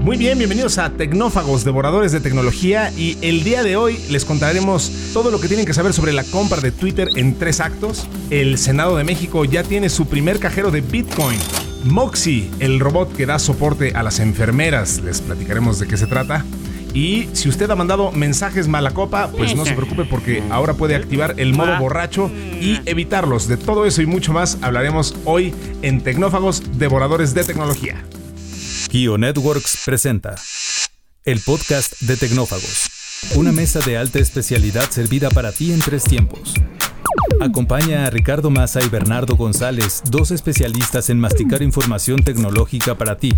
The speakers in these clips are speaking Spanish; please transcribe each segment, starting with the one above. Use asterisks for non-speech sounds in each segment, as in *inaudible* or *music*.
Muy bien, bienvenidos a Tecnófagos, devoradores de tecnología y el día de hoy les contaremos todo lo que tienen que saber sobre la compra de Twitter en tres actos. El Senado de México ya tiene su primer cajero de Bitcoin. Moxie, el robot que da soporte a las enfermeras, les platicaremos de qué se trata. Y si usted ha mandado mensajes mala copa, pues no se preocupe porque ahora puede activar el modo borracho y evitarlos. De todo eso y mucho más hablaremos hoy en Tecnófagos, devoradores de tecnología. Kio Networks presenta el podcast de Tecnófagos, una mesa de alta especialidad servida para ti en tres tiempos. Acompaña a Ricardo Massa y Bernardo González, dos especialistas en masticar información tecnológica para ti.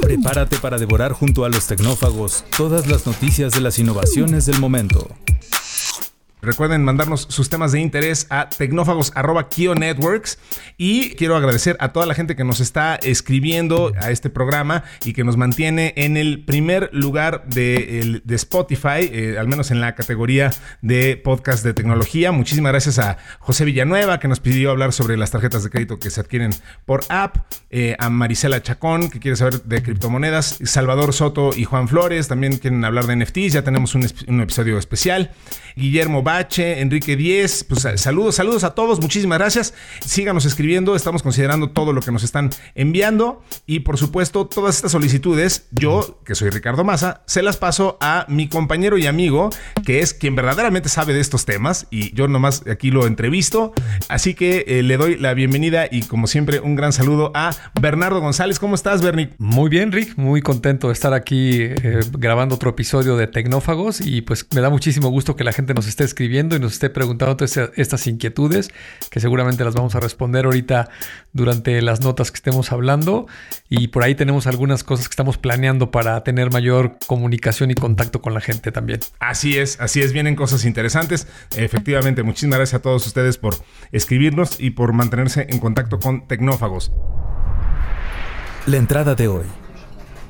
Prepárate para devorar junto a los tecnófagos todas las noticias de las innovaciones del momento. Recuerden mandarnos sus temas de interés a tecnófagos.kionetworks y quiero agradecer a toda la gente que nos está escribiendo a este programa y que nos mantiene en el primer lugar de, Spotify, eh, al menos en la categoría de podcast de tecnología. Muchísimas gracias a José Villanueva que nos pidió hablar sobre las tarjetas de crédito que se adquieren por app, eh, a Marisela Chacón que quiere saber de criptomonedas, Salvador Soto y Juan Flores también quieren hablar de NFTs, ya tenemos un, un episodio especial. Guillermo Bache, Enrique Díez, pues saludos, saludos a todos, muchísimas gracias. Síganos escribiendo, estamos considerando todo lo que nos están enviando y por supuesto todas estas solicitudes, yo, que soy Ricardo Maza, se las paso a mi compañero y amigo, que es quien verdaderamente sabe de estos temas y yo nomás aquí lo entrevisto. Así que eh, le doy la bienvenida y como siempre un gran saludo a Bernardo González. ¿Cómo estás, Bernie? Muy bien, Rick, muy contento de estar aquí eh, grabando otro episodio de Tecnófagos y pues me da muchísimo gusto que la gente nos esté escribiendo y nos esté preguntando estas inquietudes, que seguramente las vamos a responder ahorita durante las notas que estemos hablando. Y por ahí tenemos algunas cosas que estamos planeando para tener mayor comunicación y contacto con la gente también. Así es, así es, vienen cosas interesantes. Efectivamente, muchísimas gracias a todos ustedes por escribirnos y por mantenerse en contacto con Tecnófagos. La entrada de hoy.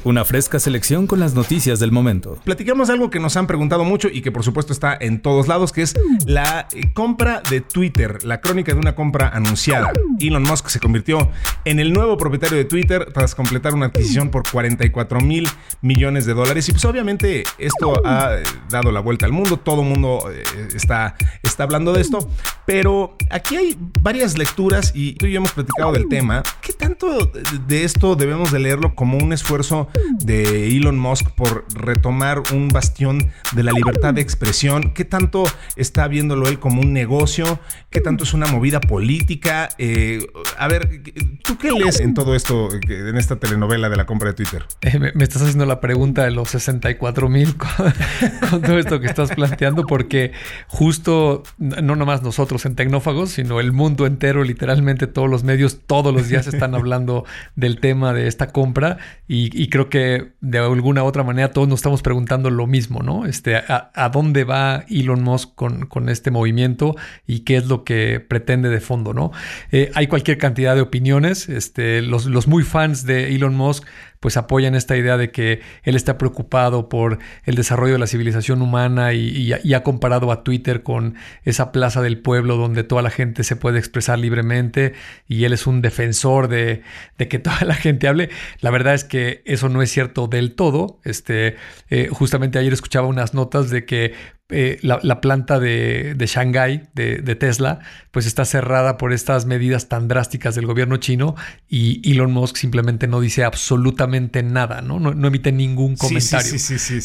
Una fresca selección con las noticias del momento. Platicamos algo que nos han preguntado mucho y que por supuesto está en todos lados, que es la eh, compra de Twitter, la crónica de una compra anunciada. Elon Musk se convirtió en el nuevo propietario de Twitter tras completar una adquisición por 44 mil millones de dólares. Y pues obviamente esto ha eh, dado la vuelta al mundo, todo el mundo eh, está, está hablando de esto, pero aquí hay varias lecturas y tú y yo hemos platicado del tema. ¿Qué tanto de esto debemos de leerlo como un esfuerzo de Elon Musk por retomar un bastión de la libertad de expresión. ¿Qué tanto está viéndolo él como un negocio? ¿Qué tanto es una movida política? Eh, a ver, ¿tú qué lees en todo esto, en esta telenovela de la compra de Twitter? *laughs* Eh, me, estás haciendo la pregunta de los 64 mil *laughs* con, todo esto que estás planteando, porque justo, no nomás nosotros en Tecnófagos, sino el mundo entero, literalmente todos los medios, todos los días están hablando del tema de esta compra y, y creo que de alguna u otra manera todos nos estamos preguntando lo mismo, ¿no? Este, a, dónde va Elon Musk con, con, este movimiento y qué es lo que pretende de fondo, ¿no? Eh, hay cualquier cantidad de opiniones. Este, los, los muy fans de Elon Musk pues apoyan esta idea de que él está preocupado por el desarrollo de la civilización humana y, ha comparado a Twitter con esa plaza del pueblo donde toda la gente se puede expresar libremente y él es un defensor de, que toda la gente hable. La verdad es que eso no es cierto del todo. Este, eh, justamente ayer escuchaba unas notas de que eh, la, planta de, de Shanghái de, Tesla, pues está cerrada por estas medidas tan drásticas del gobierno chino y Elon Musk simplemente no dice absolutamente nada, ¿no? No, emite ningún comentario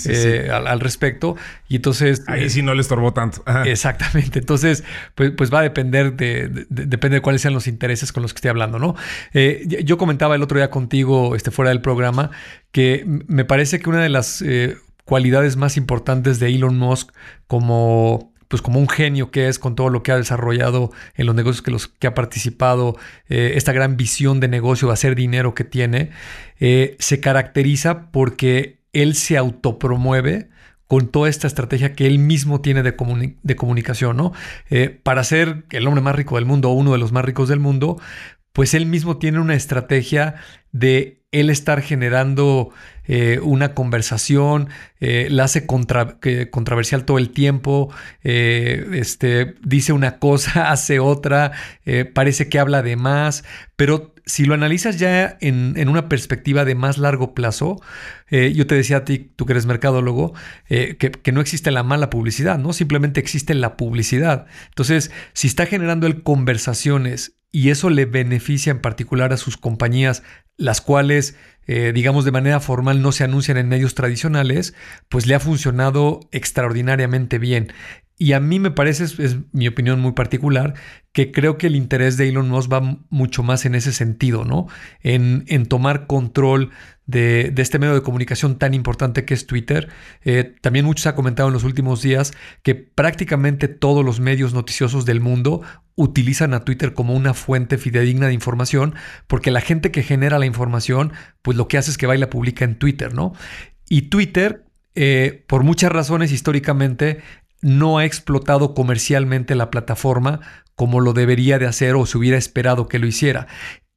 eh, al, respecto. Y entonces... Ahí eh, sí no le estorbó tanto. Exactamente. Entonces, pues, pues, va a depender de, depende de cuáles sean los intereses con los que esté hablando, ¿no? yo comentaba el otro día contigo, este, fuera del programa, que me parece que una de las cualidades más importantes de Elon Musk como pues como un genio que es con todo lo que ha desarrollado en los negocios que, los, que ha participado, eh, esta gran visión de negocio, de hacer dinero que tiene, eh, se caracteriza porque él se autopromueve con toda esta estrategia que él mismo tiene de, de comunicación, ¿no? Eh, para ser el hombre más rico del mundo o uno de los más ricos del mundo, pues él mismo tiene una estrategia de él estar generando eh, una conversación, eh, la hace controversial todo el tiempo, eh, este, dice una cosa, *laughs* hace otra, parece que habla de más, pero si lo analizas ya en, una perspectiva de más largo plazo, yo te decía a ti, tú que eres mercadólogo, que, que, no existe la mala publicidad, ¿no? Simplemente existe la publicidad. Entonces, si está generando el conversaciones y eso le beneficia en particular a sus compañías, las cuales eh, digamos, de manera formal no se anuncian en medios tradicionales, pues le ha funcionado extraordinariamente bien. Y a mí me parece, es, mi opinión muy particular, que creo que el interés de Elon Musk va mucho más en ese sentido, ¿no? En, en tomar control de, este medio de comunicación tan importante que es Twitter. Eh, también muchos ha comentado en los últimos días que prácticamente todos los medios noticiosos del mundo utilizan a Twitter como una fuente fidedigna de información, porque la gente que genera la información, pues lo que hace es que va y la publica en Twitter, ¿no? Y Twitter, eh, por muchas razones históricamente, no ha explotado comercialmente la plataforma como lo debería de hacer o se hubiera esperado que lo hiciera.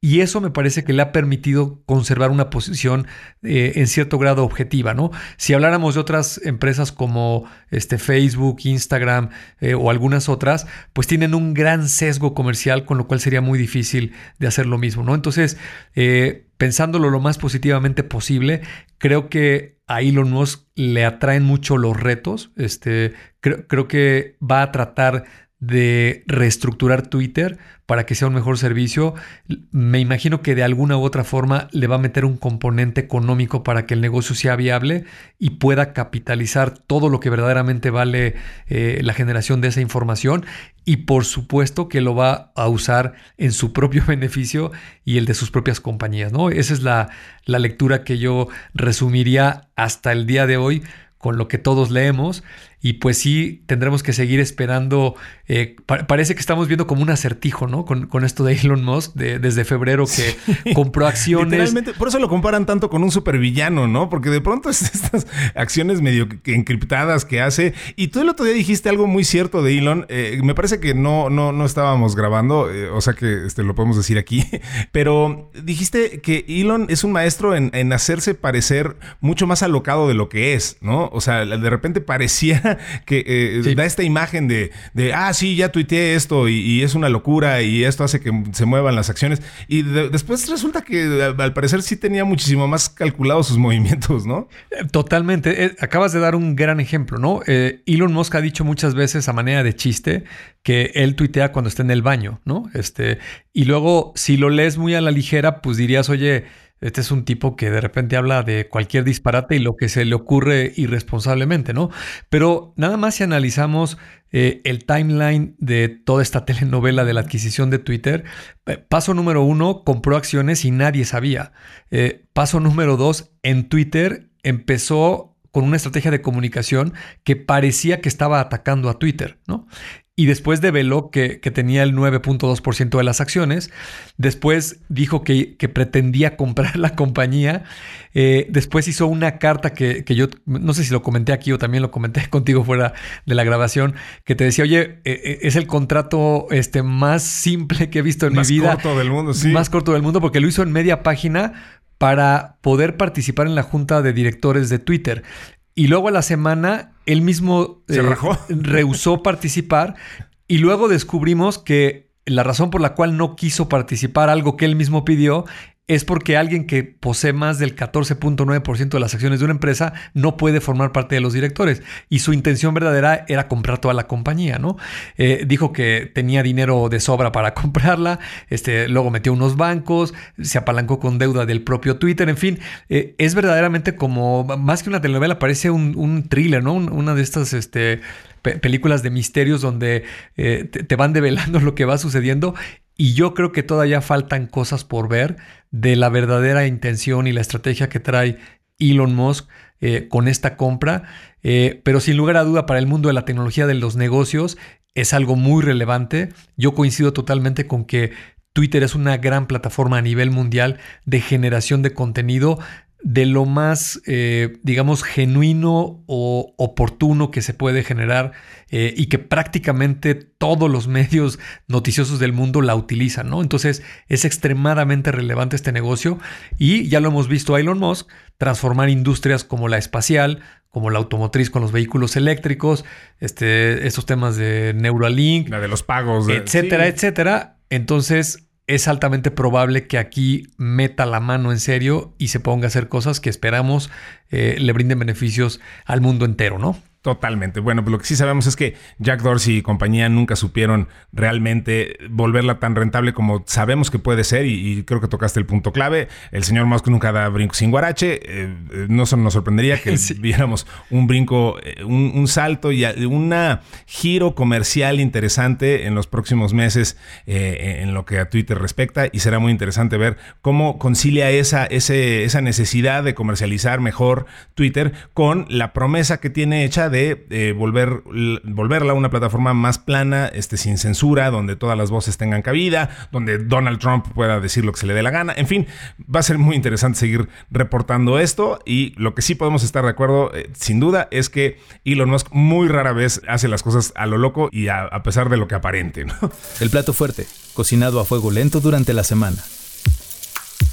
Y eso me parece que le ha permitido conservar una posición eh, en cierto grado objetiva, ¿no? Si habláramos de otras empresas como este, Facebook, Instagram eh, o algunas otras, pues tienen un gran sesgo comercial, con lo cual sería muy difícil de hacer lo mismo, ¿no? Entonces, eh, pensándolo lo más positivamente posible, creo que a Elon Musk le atraen mucho los retos. Este, creo, creo que va a tratar de reestructurar Twitter para que sea un mejor servicio, me imagino que de alguna u otra forma le va a meter un componente económico para que el negocio sea viable y pueda capitalizar todo lo que verdaderamente vale eh, la generación de esa información y por supuesto que lo va a usar en su propio *laughs* beneficio y el de sus propias compañías. ¿no? Esa es la, la lectura que yo resumiría hasta el día de hoy con lo que todos leemos y pues sí, tendremos que seguir esperando. Eh, parece que estamos viendo como un acertijo, ¿no? Con, esto de Elon Musk desde febrero que *laughs* compró acciones. Literalmente, por eso lo comparan tanto con un supervillano, ¿no? Porque de pronto es estas *laughs* acciones medio encriptadas que hace. Y tú el otro día dijiste algo muy cierto de Elon. Eh, me parece que no, no, no estábamos grabando, eh, o sea que este, lo podemos decir aquí. *laughs* Pero dijiste que Elon es un maestro en, en hacerse parecer mucho más alocado de lo que es, ¿no? O sea, de repente parecía *laughs* que eh, da esta imagen de, de, ah, sí, ya tuiteé esto y, es una locura y esto hace que se muevan las acciones. Y después resulta que al parecer sí tenía muchísimo más calculados sus *laughs* movimientos, ¿no? Totalmente. Eh, acabas de dar un gran ejemplo, ¿no? Eh, Elon Musk ha dicho muchas veces a manera de chiste que él tuitea cuando está en el baño, ¿no? Este, y luego, si lo lees muy a la ligera, pues dirías, oye, este es un tipo que de repente habla de cualquier disparate y lo que se le ocurre irresponsablemente, ¿no? Pero nada más si analizamos eh, el timeline de toda esta *laughs* telenovela de la adquisición de Twitter, eh, paso número uno, compró acciones y nadie sabía. Eh, paso número dos, en Twitter empezó con una estrategia de comunicación que parecía que estaba atacando a Twitter, ¿no? Y después develó que, que tenía el 9.2% de las acciones. Después dijo que, pretendía *laughs* comprar la compañía. Eh, después hizo una carta que, yo no sé si lo comenté aquí o también lo comenté *laughs* contigo fuera de la grabación, que te decía, oye, eh, eh, es el contrato este, más simple que he visto en mi vida. Más corto del mundo, sí. Más corto del mundo porque lo hizo en media página para poder participar en la junta de directores de Twitter. Y luego a la semana él mismo Se eh, *laughs* rehusó participar. Y luego descubrimos que la razón por la cual no quiso participar, algo que él mismo pidió, es porque alguien que posee más del 14.9% de las acciones de una empresa no puede formar parte de los directores. Y su intención verdadera era comprar toda la compañía, ¿no? Eh, dijo que tenía dinero de sobra para *laughs* comprarla, este, luego metió unos bancos, se apalancó con deuda del propio Twitter, en fin, eh, es verdaderamente como, más que una telenovela, parece un, thriller, ¿no? una de estas, este, películas de misterios donde eh, te, van develando *laughs* lo que va sucediendo y yo creo que todavía faltan cosas por ver de la verdadera intención y la estrategia que trae Elon Musk eh, con esta compra. Eh, pero sin lugar a duda para el mundo de la tecnología de los negocios es algo muy relevante. Yo coincido totalmente con que Twitter es una gran plataforma a nivel mundial de generación de contenido de lo más, eh, digamos, genuino o oportuno que se puede generar eh, y que prácticamente todos los medios noticiosos del mundo la utilizan, ¿no? Entonces es extremadamente relevante este negocio y ya lo hemos visto a Elon Musk transformar industrias como la espacial, como la automotriz con los vehículos eléctricos, este, estos temas de Neuralink, la de los pagos, etcétera, etcétera. Entonces es altamente probable que aquí meta la mano en serio y se ponga a hacer cosas que esperamos eh, le brinden beneficios al mundo entero, ¿no? Totalmente. Bueno, pues lo que sí sabemos es que Jack Dorsey y compañía nunca supieron realmente volverla tan rentable como sabemos que puede ser y, creo que tocaste el punto clave. El señor Musk nunca da brinco sin guarache. Eh, eh, no solo nos sorprendería que *laughs* viéramos un brinco, eh, un, salto y un giro comercial interesante en los próximos meses en lo que a Twitter respecta y será muy interesante ver cómo concilia esa, esa necesidad de comercializar mejor Twitter con la promesa que tiene hecha de eh, volver, volverla una plataforma más plana, este, sin censura, donde todas las voces tengan cabida, donde Donald Trump pueda decir lo que se le dé la gana. En fin, va a ser muy interesante seguir reportando esto y lo que sí podemos estar de acuerdo, eh, sin duda, es que Elon Musk muy rara vez hace las cosas a lo loco y a, pesar de lo que aparente. El plato fuerte, cocinado a fuego lento durante la semana.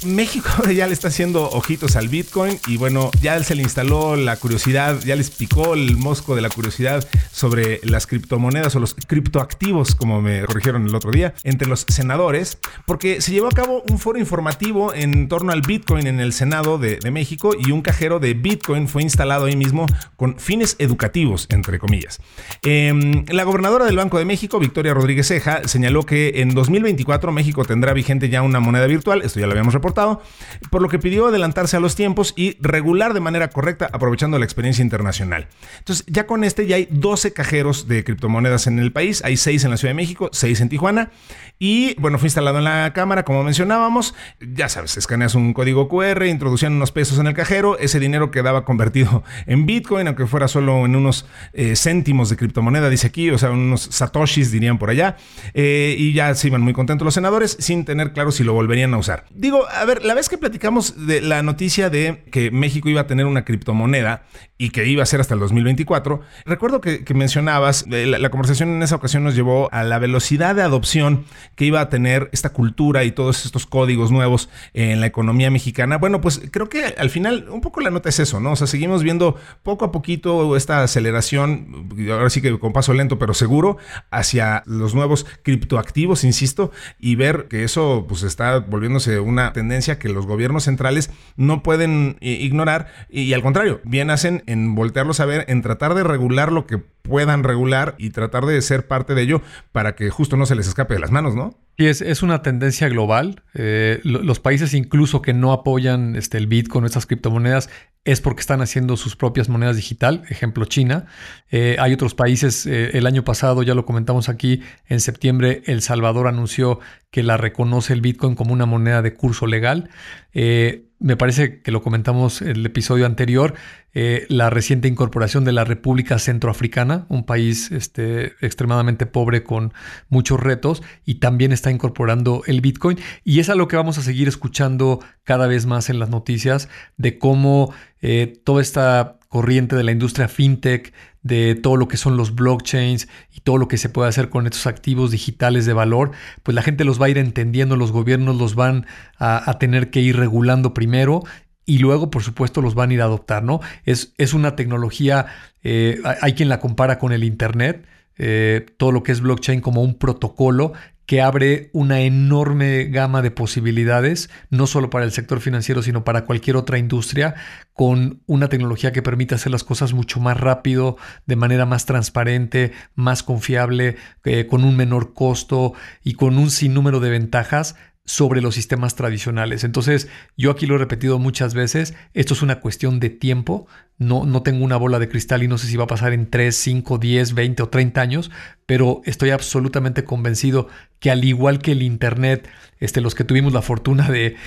México *laughs* ya le está haciendo ojitos al Bitcoin y bueno, ya se le instaló la curiosidad, ya les picó el mosco de la curiosidad sobre las criptomonedas o los criptoactivos, como me corrigieron el otro día, entre los senadores, porque se llevó a cabo un foro informativo en torno al Bitcoin en el Senado de, México y un cajero de Bitcoin fue instalado ahí mismo con fines educativos, entre comillas. Em, la gobernadora del Banco de México, Victoria Rodríguez Ceja, señaló que en 2024 México tendrá vigente ya una moneda virtual, esto ya lo habíamos reportado, por lo que pidió adelantarse a los tiempos y regular de manera correcta, aprovechando la experiencia internacional. Entonces, ya con este ya hay 12 cajeros de criptomonedas en el país, hay 6 en la Ciudad de México, 6 en Tijuana, y bueno, fue instalado en la cámara, como mencionábamos, ya sabes, escaneas un código QR, introducían unos pesos en el cajero, ese dinero quedaba convertido *laughs* en Bitcoin, aunque fuera solo en unos eh, céntimos de criptomoneda, dice aquí, o sea, unos satoshis dirían por allá, eh, y ya se iban muy contentos los senadores sin tener claro si lo volverían a usar. Digo, a ver, la vez que platicamos de la noticia de que México iba a tener una criptomoneda y que iba a ser hasta el 2024, recuerdo que, mencionabas, eh, la, conversación en esa ocasión nos llevó a la velocidad de adopción que iba a tener esta cultura y todos estos códigos nuevos en la economía mexicana. Bueno, pues creo que al final un poco la nota es eso, ¿no? O sea, seguimos viendo poco a poquito esta aceleración, ahora sí que con paso lento pero seguro, hacia los nuevos criptoactivos, insisto, y ver que eso pues está volviéndose una tendencia que los gobiernos centrales no pueden eh, ignorar y, al contrario, bien hacen en voltearlos a ver, en tratar de regular lo que puedan regular y tratar de ser parte de ello para que justo no se les escape de las manos, ¿no? Sí, es, es una tendencia global. Eh, los países incluso que no apoyan este, el Bitcoin estas criptomonedas es porque están haciendo sus propias monedas digital, ejemplo China. Eh, hay otros países, el año pasado, ya lo comentamos aquí, en septiembre El Salvador anunció que la reconoce el Bitcoin como una moneda de curso legal. Eh, me parece que lo comentamos en el episodio anterior, eh, la reciente incorporación de la República Centroafricana, un país este, extremadamente pobre con muchos retos, y también está incorporando el Bitcoin. Y es a lo que vamos a seguir escuchando cada vez más en las noticias de cómo eh, toda esta corriente de la industria fintech, de todo lo que son los blockchains y todo lo que se puede hacer con estos activos digitales de valor, pues la gente los va a ir entendiendo, los gobiernos los van a, tener que ir regulando primero y luego, por supuesto, los van a ir a adoptar, ¿no? Es, es una tecnología, eh, hay quien la compara con el Internet, eh, todo lo que es blockchain como un protocolo que abre una enorme gama de posibilidades, no solo para el sector financiero, sino para cualquier otra industria, con una tecnología que permite hacer las cosas mucho más rápido, de manera más transparente, más confiable, eh, con un menor costo y con un sinnúmero de ventajas sobre los sistemas tradicionales. Entonces, yo aquí lo he repetido muchas veces, esto es una cuestión de tiempo, no, no tengo una bola de cristal y no sé si va a pasar en 3, 5, 10, 20 o 30 años, pero estoy absolutamente convencido que al igual que el Internet, este, los que tuvimos la fortuna de,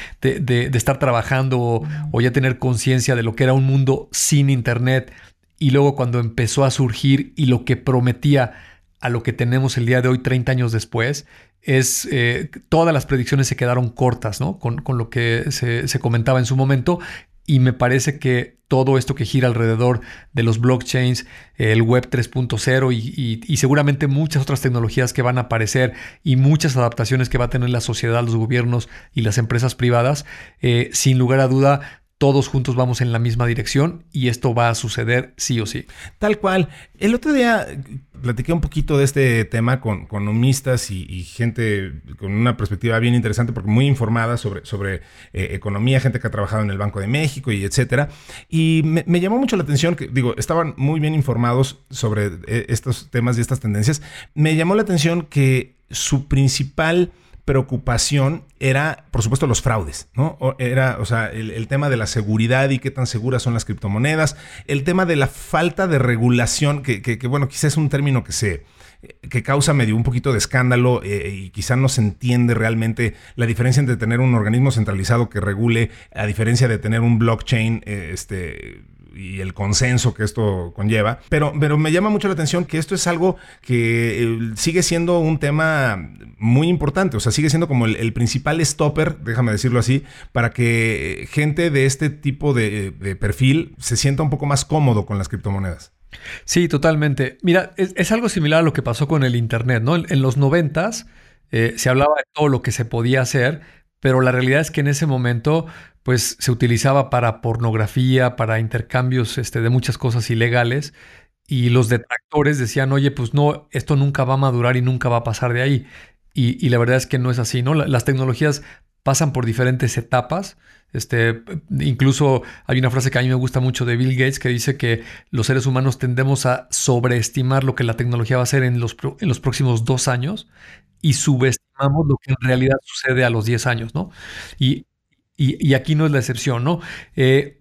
estar trabajando o, o ya tener conciencia de lo que era un mundo sin Internet, y luego cuando empezó a surgir y lo que prometía a lo que tenemos el día de hoy, 30 años después, es eh, todas las predicciones se quedaron cortas, ¿no? Con, lo que se, comentaba en su momento. y me parece que todo esto que gira alrededor de los blockchains, el web 3.0 y, seguramente muchas otras tecnologías que van a aparecer y muchas adaptaciones que va a tener la sociedad, los gobiernos y las empresas privadas, eh, sin lugar a duda todos juntos vamos en la misma dirección y esto va a suceder sí o sí. Tal cual. El otro día platiqué un poquito de este tema con economistas y, gente con una perspectiva bien interesante porque muy informada sobre, sobre eh, economía, gente que ha trabajado en el Banco de México y etcétera. Y me, llamó mucho la atención que, digo, estaban muy bien informados sobre eh, estos temas y estas tendencias. Me llamó la atención que su principal preocupación era, por supuesto, los fraudes, ¿no? era, o sea, el, tema de la seguridad y qué tan seguras son las criptomonedas, el tema de la falta de regulación, que, que, bueno, quizás es un término que se que causa medio un poquito de escándalo eh, y quizá no se entiende realmente la diferencia entre tener un organismo centralizado que regule a diferencia de tener un blockchain eh, este y el consenso que esto conlleva. Pero, pero me llama mucho la atención que esto es algo que eh, sigue siendo un tema muy importante, o sea, sigue siendo como el, principal stopper, déjame decirlo así, para que gente de este tipo de, perfil se sienta un poco más cómodo con las criptomonedas. Sí, totalmente. Mira, es, algo similar a lo que pasó con el Internet, ¿no? En, los noventas eh, se hablaba de todo lo que se podía hacer, pero la realidad es que en ese momento pues se utilizaba para pornografía, para intercambios este, de muchas cosas ilegales y los detractores decían, oye, pues no, esto nunca va a madurar y nunca va a pasar de ahí. Y, la verdad es que no es así, ¿no? Las tecnologías pasan por diferentes etapas. Este, incluso hay una frase que a mí me gusta mucho de Bill Gates que dice que los seres humanos tendemos a sobreestimar lo que la tecnología va a hacer en los, en los próximos dos años y lo que en realidad sucede a los 10 años, ¿no? Y y, aquí no es la excepción, ¿no? Eh,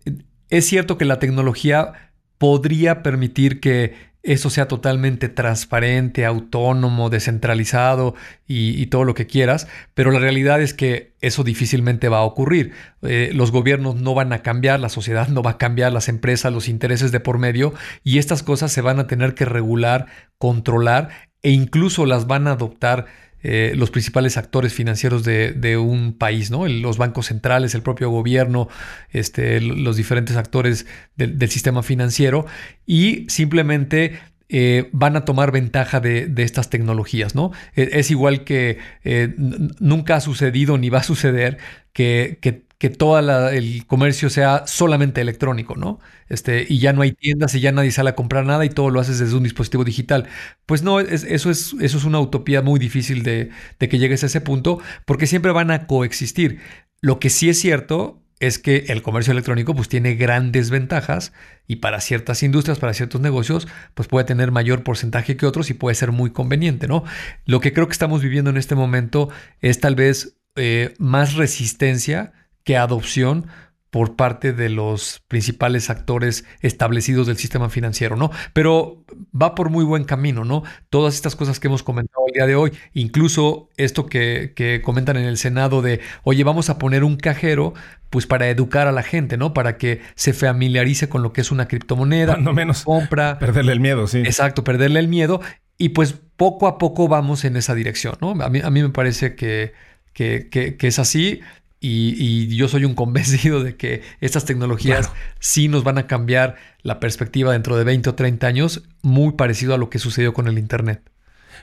es cierto que la tecnología podría permitir que eso sea totalmente transparente, autónomo, descentralizado y, todo lo que quieras, pero la realidad es que eso difícilmente va a ocurrir. Eh, los gobiernos no van a cambiar, la sociedad no va a cambiar, las empresas, los intereses de por medio, y estas cosas se van a tener que regular, controlar e incluso las van a adoptar eh, los principales actores financieros de, un país, ¿no? los bancos centrales, el propio gobierno, este, los diferentes actores del, sistema financiero y simplemente eh, van a tomar ventaja de, estas tecnologías, ¿no? E, es, igual que eh, nunca ha sucedido ni va a suceder que que todo el comercio sea solamente electrónico, ¿no? Este, y ya no hay tiendas y ya nadie sale a comprar nada y todo lo haces desde un dispositivo digital. Pues no, eso, es, eso es una utopía muy difícil de, de que llegues a ese punto porque siempre van a coexistir. Lo que sí es cierto es que el comercio electrónico pues tiene grandes ventajas y para ciertas industrias, para ciertos negocios, pues puede tener mayor porcentaje que otros y puede ser muy conveniente, ¿no? Lo que creo que estamos viviendo en este momento es tal vez eh, más resistencia que adopción por parte de los principales actores establecidos del sistema financiero, ¿no? Pero va por muy buen camino, ¿no? Todas estas cosas que hemos comentado el día de hoy, incluso esto que, comentan en el Senado de, oye, vamos a poner un cajero, pues para educar a la gente, ¿no? Para que se familiarice con lo que es una criptomoneda. no menos. Compra. Perderle el miedo, sí. Exacto, perderle el miedo. Y pues poco a poco vamos en esa dirección, ¿no? A mí, a mí me parece que, que, que es así. Y, yo soy un convencido de que estas tecnologías sí nos van a cambiar la perspectiva dentro de 20 o 30 años, muy parecido a lo que sucedió con el Internet.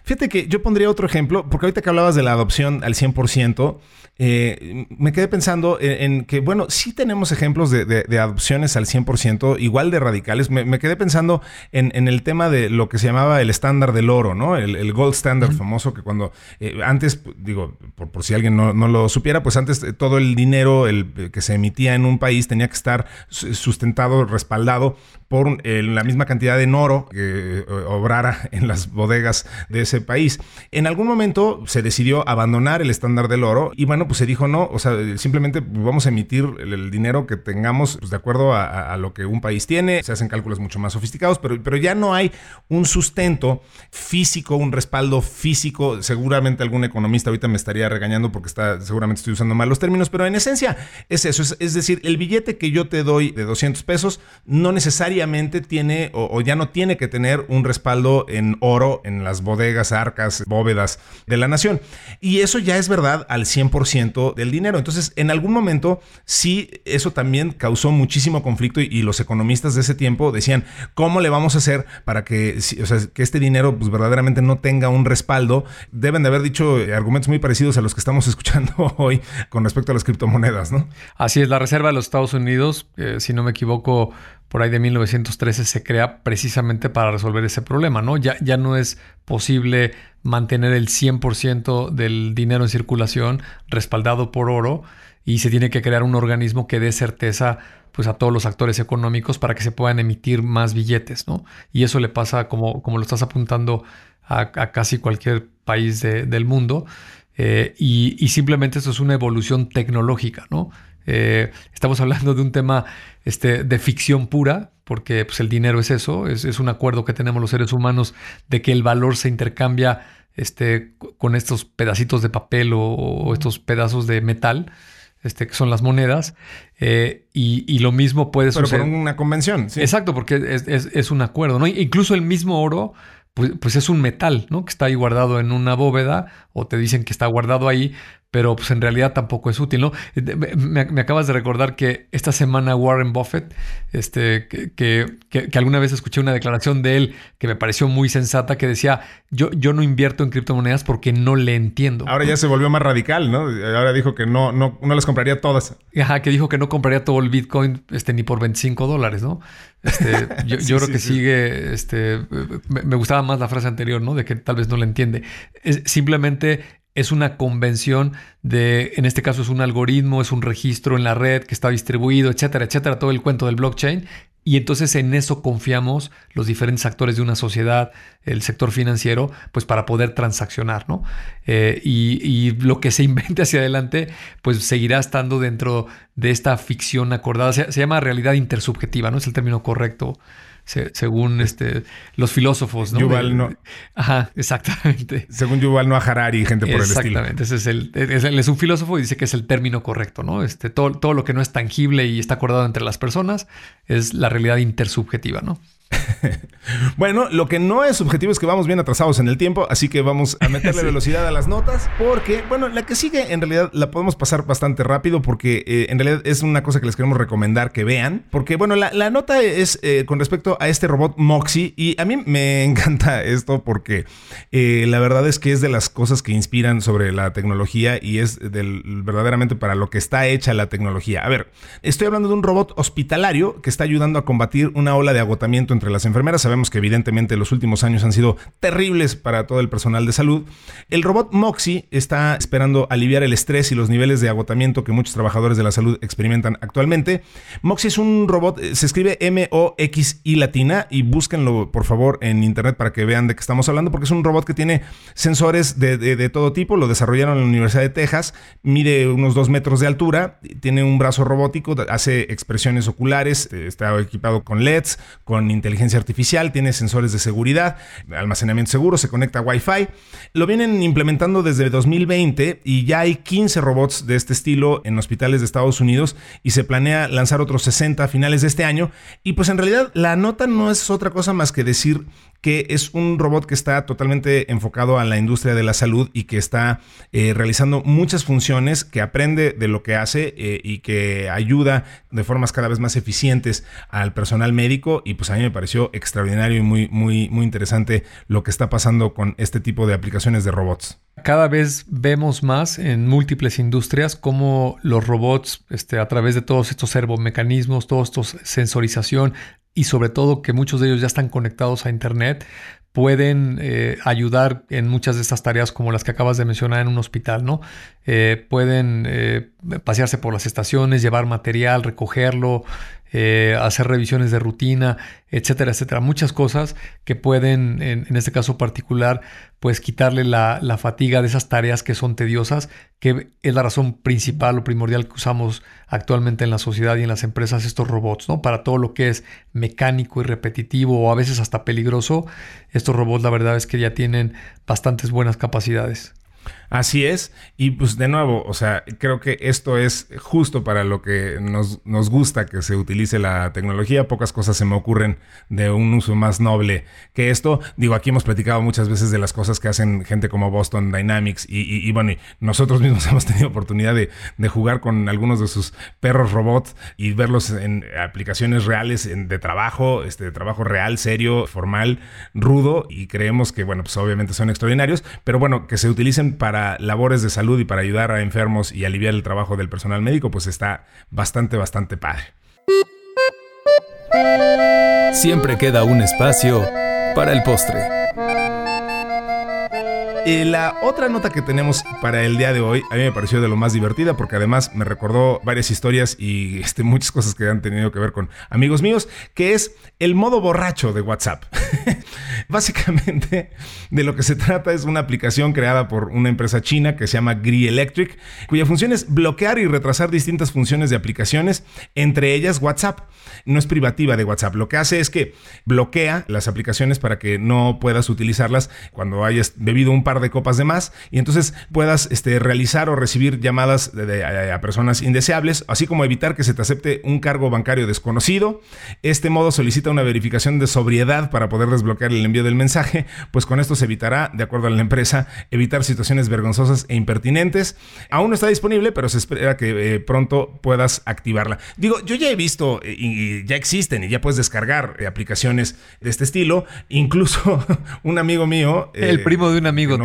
Fíjate que yo pondría otro ejemplo, porque ahorita que hablabas de la adopción al 100%, eh, me quedé pensando en, que, bueno, sí tenemos ejemplos de, adopciones al 100%, igual de radicales. Me, quedé pensando en, el tema de lo que se llamaba el estándar del oro, ¿no? El, gold standard famoso, que cuando eh, antes, digo, por, si alguien no, lo supiera, pues antes eh, todo el dinero el, que se emitía en un país tenía que estar sustentado, respaldado por la misma cantidad en oro que obrara en las bodegas de ese país. En algún momento se decidió abandonar el estándar del oro y bueno, pues se dijo no, o sea, simplemente vamos a emitir el, dinero que tengamos pues, de acuerdo a, lo que un país tiene. Se hacen cálculos mucho más sofisticados, pero, pero ya no hay un sustento físico, un respaldo físico. Seguramente algún economista ahorita me estaría regañando porque está, seguramente estoy usando mal los términos, pero en esencia es eso. Es, decir, el billete que yo te doy de 200 pesos no necesariamente tiene o, ya no tiene que tener un respaldo en oro en las bodegas, arcas, bóvedas de la nación. Y eso ya es verdad al 100% del dinero. Entonces, en algún momento sí, eso también causó muchísimo conflicto y, los economistas de ese tiempo decían, ¿cómo le vamos a hacer para que, que este dinero pues verdaderamente no tenga un respaldo? Deben de haber dicho argumentos muy parecidos a los que estamos *laughs* escuchando hoy con respecto a las criptomonedas, ¿no? Así es, la Reserva de los Estados Unidos, eh, si no me equivoco, por ahí de 1913 se crea precisamente para resolver ese problema, ¿no? Ya, ya no es posible mantener el 100% del dinero en circulación respaldado por oro y se tiene que crear un organismo que dé certeza pues a todos los actores económicos para que se puedan emitir más billetes, ¿no? Y eso le pasa, como, como lo estás apuntando, a, casi cualquier país del mundo. Eh, y, simplemente eso es una evolución tecnológica, ¿no? Eh, estamos hablando de un tema este, de ficción pura, porque pues, el dinero es eso, es, un acuerdo que tenemos los seres humanos de que el valor se intercambia este, con estos pedacitos de papel o, estos pedazos de metal. Este, que son las monedas, eh, y, lo mismo puede Pero por una convención. Exacto, porque es, un acuerdo, ¿no? Incluso el mismo oro, pues, pues, es un metal, ¿no? Que está ahí guardado en una bóveda, o te dicen que está guardado ahí, pero pues en realidad tampoco es útil, ¿no? Me, acabas de recordar que esta semana Warren Buffett, este, que, que, alguna vez escuché una declaración de él que me pareció muy sensata, que decía, yo, yo no invierto en criptomonedas porque no le entiendo. Ahora ya se volvió más radical, ¿no? Ahora dijo que no, no, no las compraría todas. Ajá, que dijo que no compraría todo el Bitcoin este, ni por 25 dólares, ¿no? Este, yo, *laughs* creo que sigue, este, me, me, gustaba más la frase anterior, ¿no? De que tal vez no le entiende. Es, simplemente es una convención de, en este caso es un algoritmo, es un registro en la red que está distribuido, etcétera, etcétera, todo el cuento del blockchain. Y entonces en eso confiamos los diferentes actores de una sociedad, el sector financiero, pues para poder transaccionar, ¿no? Eh, y, lo que se *laughs* invente hacia adelante, pues seguirá estando dentro de esta ficción acordada. Se, se llama realidad intersubjetiva, ¿no? Es el término correcto según este, los filósofos. ¿no? Yuval no. Ajá, exactamente. Según Yuval no Harari y gente por el estilo. Exactamente. Ese es, el, es, un filósofo y dice que es el término correcto, ¿no? Este, todo, todo lo que no es tangible y está acordado entre las personas es la realidad intersubjetiva, ¿no? *laughs* bueno, lo que no es subjetivo es que vamos bien atrasados en el tiempo, así que vamos a meterle *laughs* velocidad a las notas, porque, bueno, la que sigue en realidad la podemos pasar bastante rápido, porque eh, en realidad es una cosa que les queremos recomendar que vean, porque, bueno, la, nota es eh, con respecto a este robot Moxie, y a mí me *laughs* encanta esto porque eh, la verdad es que es de las cosas que inspiran sobre la tecnología y es del, verdaderamente para lo que está hecha la tecnología. A ver, estoy hablando de un robot hospitalario que está ayudando a combatir una ola de agotamiento entre las enfermeras. Sabemos que evidentemente los últimos años han sido terribles para todo el personal de salud. El robot Moxie está esperando aliviar el estrés y los niveles de agotamiento que muchos trabajadores de la salud experimentan actualmente. Moxie es un robot, eh, se escribe M-O-X-I latina y búsquenlo por favor en internet para que vean de qué estamos hablando porque es un robot que tiene sensores de, de todo tipo. Lo desarrollaron en la Universidad de Texas, mide unos dos metros de altura, tiene un brazo robótico, hace expresiones oculares, está equipado con LEDs, con inteligencia inteligencia artificial, tiene sensores de seguridad, almacenamiento seguro, se conecta a Wi-Fi. Lo vienen implementando desde 2020 y ya hay 15 robots de este estilo en hospitales de Estados Unidos y se planea lanzar otros 60 a finales de este año. Y pues en realidad la nota no es otra cosa más que decir que es un robot que está totalmente enfocado a la industria de la salud y que está eh, realizando muchas funciones, que aprende de lo que hace eh, y que ayuda de formas cada vez más eficientes al personal médico. Y pues a mí me pareció extraordinario y muy, muy, muy interesante lo que está pasando con este tipo de aplicaciones de robots. Cada vez vemos más en múltiples industrias cómo los robots, este, a través de todos estos servomecanismos, todos estos sensorización, y sobre todo que muchos de ellos ya están conectados a Internet, pueden eh, ayudar en muchas de estas tareas como las que acabas de mencionar en un hospital, ¿no? Eh, pueden eh, pasearse por las estaciones, llevar material, recogerlo, hacer revisiones de rutina, etcétera, etcétera. Muchas cosas que pueden, en, este caso particular, pues quitarle la, fatiga de esas tareas que son tediosas, que es la razón principal o primordial que usamos actualmente en la sociedad y en las empresas estos robots, ¿no? Para todo lo que es mecánico y repetitivo o a veces hasta peligroso, estos robots la verdad es que ya tienen bastantes buenas capacidades. Así es, y pues de nuevo, o sea, creo que esto es justo para lo que nos, nos, gusta que se utilice la tecnología. Pocas cosas se me ocurren de un uso más noble que esto. Digo, aquí hemos platicado muchas veces de las cosas que hacen gente como Boston Dynamics y, y, bueno, nosotros mismos *laughs* hemos tenido oportunidad de, de, jugar con algunos de sus perros robots y verlos en aplicaciones reales de trabajo, este, de trabajo real, serio, formal, rudo y creemos que, bueno, pues obviamente son extraordinarios, pero bueno, que se utilicen para labores de salud y para ayudar a enfermos y aliviar el trabajo del personal médico, pues está bastante, bastante padre. Siempre queda un espacio para el postre. La otra nota que tenemos para el día de hoy a mí me pareció de lo más divertida porque además me recordó varias historias y *laughs* este, muchas cosas que han tenido que ver con amigos míos, que es el modo borracho de WhatsApp. *laughs* Básicamente de lo que se trata es una aplicación creada por una empresa china que se llama Gree Electric, cuya función es bloquear y retrasar distintas funciones de aplicaciones, entre ellas WhatsApp. No es privativa de WhatsApp, lo que hace es que bloquea las aplicaciones para que no puedas utilizarlas cuando hayas bebido un par de copas de más y entonces puedas este, realizar o recibir llamadas de, a, personas indeseables, así como evitar que se te acepte un cargo bancario desconocido. Este modo solicita una verificación de sobriedad para poder desbloquear el envío del mensaje, pues con esto se evitará, de acuerdo a la empresa, evitar situaciones vergonzosas e impertinentes. Aún no está disponible, pero se espera que eh, pronto puedas activarla. Digo, yo ya he visto eh, y ya existen y ya puedes descargar eh, aplicaciones de este estilo. Incluso *laughs* un amigo mío... el primo de un amigo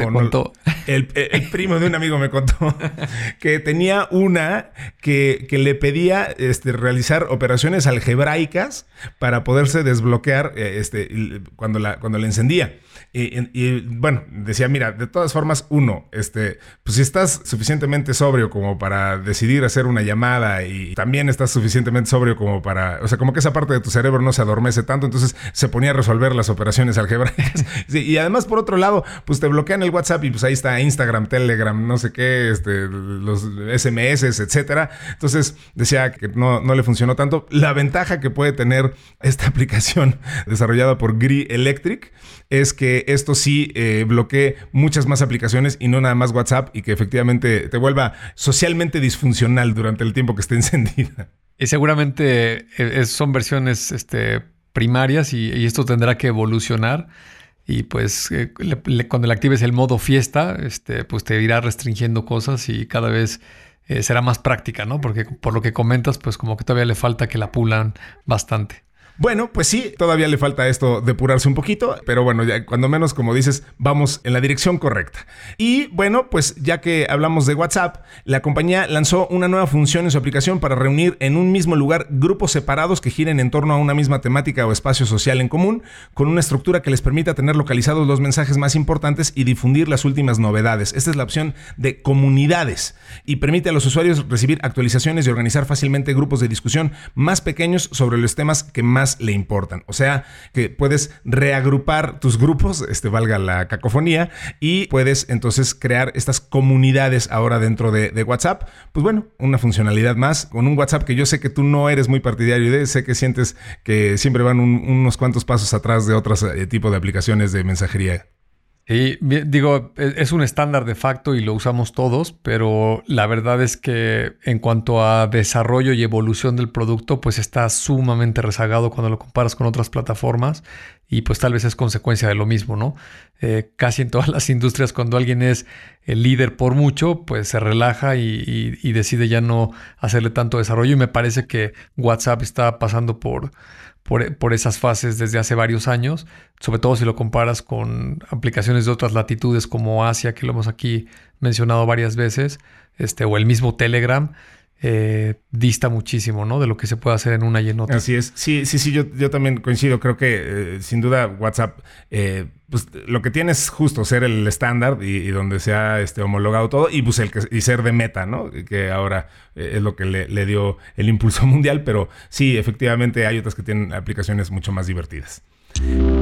el, primo de un amigo me contó *laughs* que tenía una que, le pedía este, realizar operaciones algebraicas para poderse desbloquear eh, este, cuando, la, cuando la encendía. Y, bueno, decía, mira, de todas formas, uno, este, pues si estás suficientemente sobrio como para decidir hacer una llamada y también estás suficientemente sobrio como para, o sea, como que esa parte de tu cerebro no se adormece tanto, entonces se ponía a resolver las operaciones *laughs* algebraicas. y además, por otro lado, pues te bloquean el WhatsApp y pues ahí está Instagram, Telegram, no sé qué, este, los SMS, etcétera. Entonces decía que no, no le funcionó tanto. La ventaja que puede tener esta *laughs* aplicación desarrollada por Gree Electric es que esto sí eh, bloquee muchas más aplicaciones y no nada más WhatsApp y que efectivamente te vuelva socialmente disfuncional durante el tiempo que esté *laughs* encendida. Y seguramente eh, son versiones este, primarias y, esto tendrá que evolucionar. Y pues eh, cuando le actives el modo fiesta, este, pues te irá restringiendo cosas y cada vez será más práctica, ¿no? Porque por lo que comentas, pues como que todavía le falta que la pulan bastante. Bueno, pues sí, todavía le falta esto depurarse un poquito, pero bueno, ya cuando menos, como dices, vamos en la dirección correcta. Y bueno, pues ya que hablamos de WhatsApp, la compañía lanzó una nueva función en su aplicación para reunir en un mismo lugar grupos separados que giren en torno a una misma temática o espacio social en común, con una estructura que les permita tener localizados los mensajes más importantes y difundir las últimas novedades. Esta es la opción de comunidades y permite a los usuarios recibir actualizaciones y organizar fácilmente grupos de discusión más pequeños sobre los temas que más le importan. O sea, que puedes reagrupar tus grupos, este valga la cacofonía, y puedes entonces crear estas comunidades ahora dentro de, WhatsApp. Pues bueno, una funcionalidad más con un WhatsApp que yo sé que tú no eres muy partidario de, sé que sientes que siempre van unos cuantos pasos atrás de otros eh, tipos de aplicaciones de mensajería. Y digo, e, es un estándar de facto y lo usamos todos, pero la verdad es que en cuanto a desarrollo y evolución del producto, pues está sumamente rezagado cuando lo comparas con otras plataformas y pues tal vez es consecuencia de lo mismo, ¿no? Eh, casi en todas *laughs* las industrias cuando alguien es el líder por mucho, pues se relaja y decide ya no hacerle tanto desarrollo y me parece que WhatsApp está pasando por por, esas fases desde hace varios años, sobre todo si lo comparas con aplicaciones de otras latitudes como Asia, que lo hemos aquí mencionado varias veces, este, o el mismo Telegram. Eh, dista muchísimo, ¿no? De lo que se puede hacer en una y en otra. Así es. Sí, sí, sí, yo, yo también coincido. Creo que eh, sin duda WhatsApp, eh, pues lo que tiene es justo ser el estándar y, donde se ha este, homologado todo y, pues, el que, y ser de meta, ¿no? Que ahora es lo que le dio el impulso *laughs* mundial, pero sí, efectivamente hay otras que tienen aplicaciones mucho más divertidas.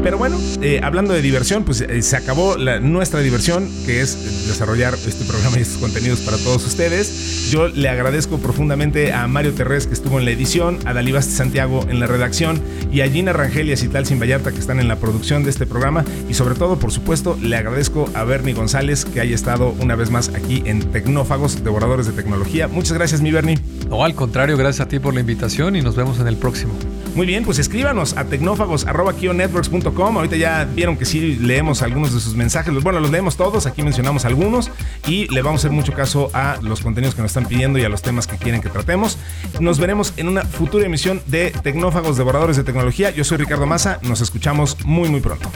Pero bueno, eh, hablando de diversión, pues eh, se acabó nuestra diversión, que es desarrollar este programa y estos contenidos para todos ustedes. Yo le agradezco profundamente a Mario Terrés, que estuvo en la edición, a Dalibasti Santiago en la redacción y a Gina Rangel y a Cital Sin Vallarta, que están en la producción de este programa. Y sobre todo, por supuesto, le agradezco a Bernie González, que haya estado una vez más aquí en Tecnófagos, Devoradores de Tecnología. Muchas gracias, mi Bernie. No, al contrario, gracias a ti por la invitación y nos vemos en el próximo. Muy bien, pues escríbanos a tecnófagos.com. Ahorita ya vieron que sí leemos algunos de sus mensajes. Bueno, los leemos todos, aquí mencionamos algunos y le vamos a hacer mucho caso a los contenidos que nos están pidiendo y a los temas que quieren que tratemos. Nos veremos en una futura emisión de Tecnófagos Devoradores de Tecnología. Yo soy Ricardo Massa, nos escuchamos muy muy pronto.